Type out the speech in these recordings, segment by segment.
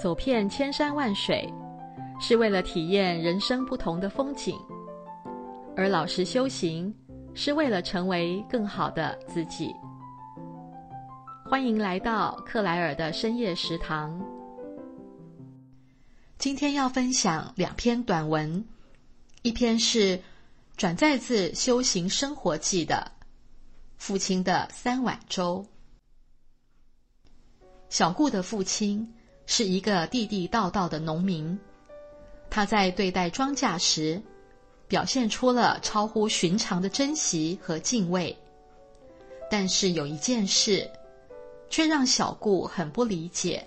走遍千山万水，是为了体验人生不同的风景；而老实修行，是为了成为更好的自己。欢迎来到克莱尔的深夜食堂。今天要分享两篇短文，一篇是转载自《修行生活记》的父亲的三碗粥。小顾的父亲是一个地地道道的农民，他在对待庄稼时，表现出了超乎寻常的珍惜和敬畏。但是有一件事，却让小顾很不理解。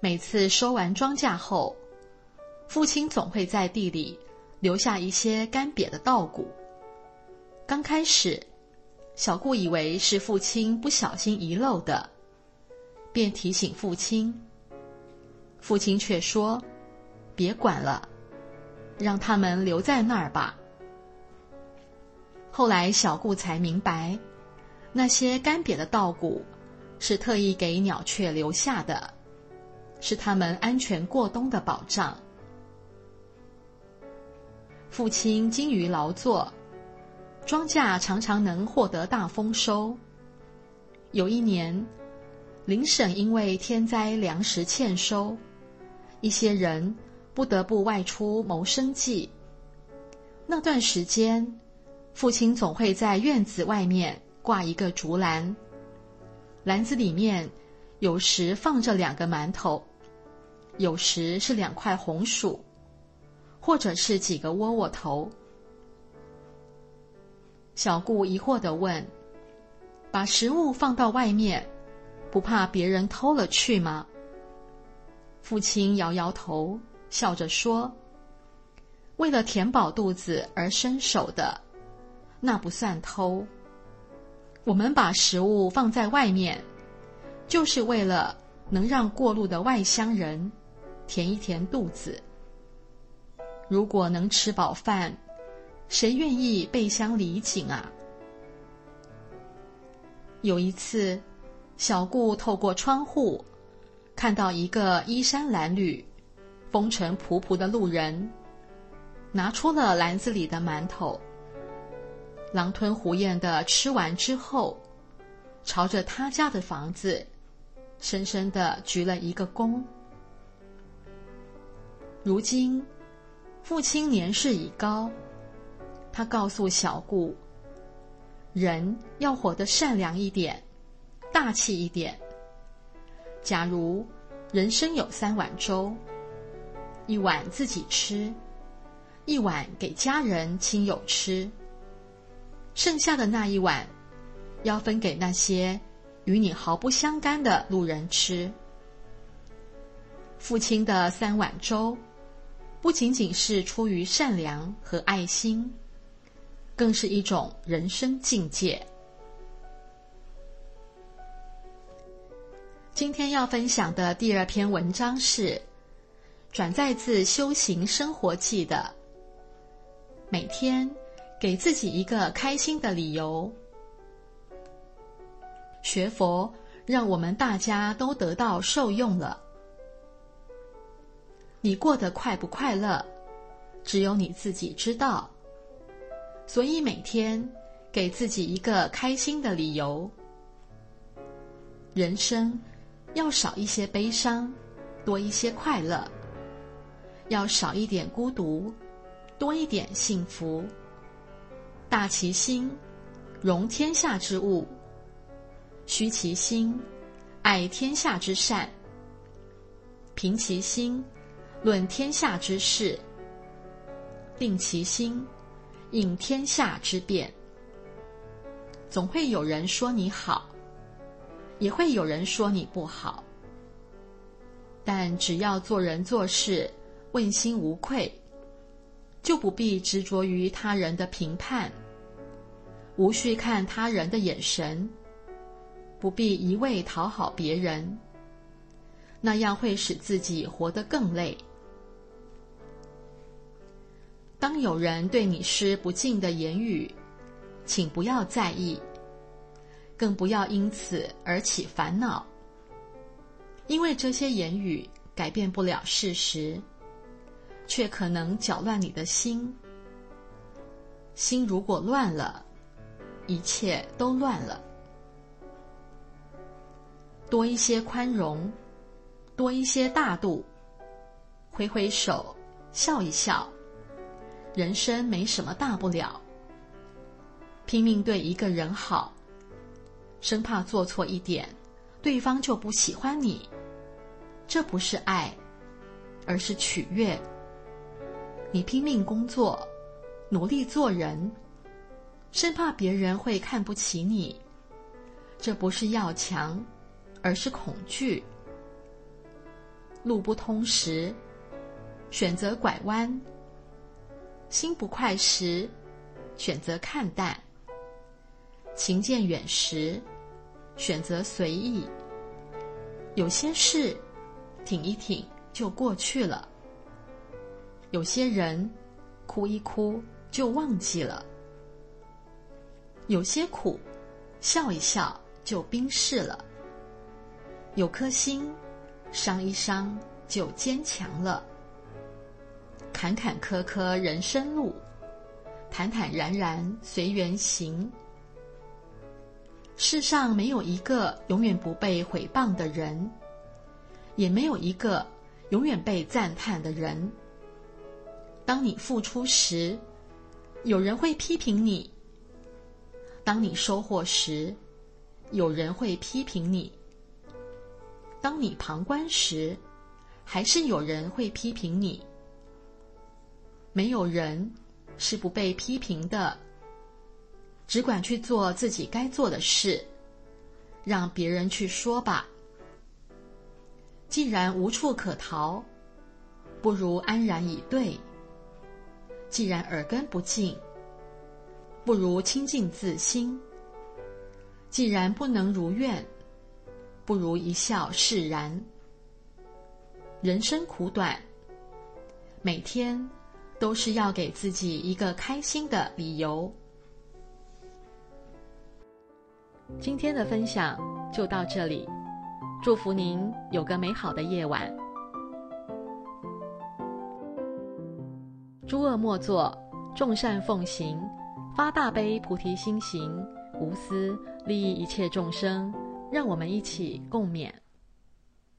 每次收完庄稼后，父亲总会在地里留下一些干瘪的稻谷。刚开始，小顾以为是父亲不小心遗漏的。便提醒父亲，父亲却说：“别管了，让他们留在那儿吧。”后来小顾才明白，那些干瘪的稻谷是特意给鸟雀留下的，是他们安全过冬的保障。父亲精于劳作，庄稼常常能获得大丰收。有一年，邻省因为天灾粮食欠收，一些人不得不外出谋生计。那段时间，父亲总会在院子外面挂一个竹篮，篮子里面有时放着两个馒头，有时是两块红薯，或者是几个窝窝头。小顾疑惑地问：“把食物放到外面？”不怕别人偷了去吗？父亲摇摇头，笑着说：“为了填饱肚子而伸手的，那不算偷。我们把食物放在外面，就是为了能让过路的外乡人填一填肚子。如果能吃饱饭，谁愿意背乡离井啊？”有一次。小顾透过窗户，看到一个衣衫褴褛、风尘仆仆的路人，拿出了篮子里的馒头，狼吞虎咽的吃完之后，朝着他家的房子，深深的鞠了一个躬。如今，父亲年事已高，他告诉小顾，人要活得善良一点。大气一点。假如人生有三碗粥，一碗自己吃，一碗给家人亲友吃，剩下的那一碗，要分给那些与你毫不相干的路人吃。父亲的三碗粥，不仅仅是出于善良和爱心，更是一种人生境界。今天要分享的第二篇文章是转载自《修行生活记》的。每天给自己一个开心的理由。学佛，让我们大家都得到受用了。你过得快不快乐，只有你自己知道。所以每天给自己一个开心的理由。人生。要少一些悲伤，多一些快乐；要少一点孤独，多一点幸福。大其心，容天下之物；虚其心，爱天下之善；平其心，论天下之事；定其心，应天下之变。总会有人说你好。也会有人说你不好，但只要做人做事问心无愧，就不必执着于他人的评判，无需看他人的眼神，不必一味讨好别人，那样会使自己活得更累。当有人对你施不敬的言语，请不要在意。更不要因此而起烦恼。因为这些言语改变不了事实，却可能搅乱你的心。心如果乱了，一切都乱了。多一些宽容，多一些大度，挥挥手，笑一笑，人生没什么大不了。拼命对一个人好，生怕做错一点，对方就不喜欢你。这不是爱，而是取悦。你拼命工作，努力做人，生怕别人会看不起你。这不是要强，而是恐惧。路不通时，选择拐弯；心不快时，选择看淡；情渐远时，选择随意。有些事，挺一挺就过去了；有些人，哭一哭就忘记了；有些苦，笑一笑就冰释了；有颗心，伤一伤就坚强了。坎坎坷坷人生路，坦坦然然随缘行。世上没有一个永远不被毁谤的人，也没有一个永远被赞叹的人。当你付出时，有人会批评你；当你收获时，有人会批评你；当你旁观时，还是有人会批评你。没有人是不被批评的。只管去做自己该做的事，让别人去说吧。既然无处可逃，不如安然以对；既然耳根不净，不如清净自心；既然不能如愿，不如一笑释然。人生苦短，每天都是要给自己一个开心的理由。今天的分享就到这里，祝福您有个美好的夜晚。诸恶莫作，众善奉行，发大悲菩提心行，无私利益一切众生。让我们一起共勉。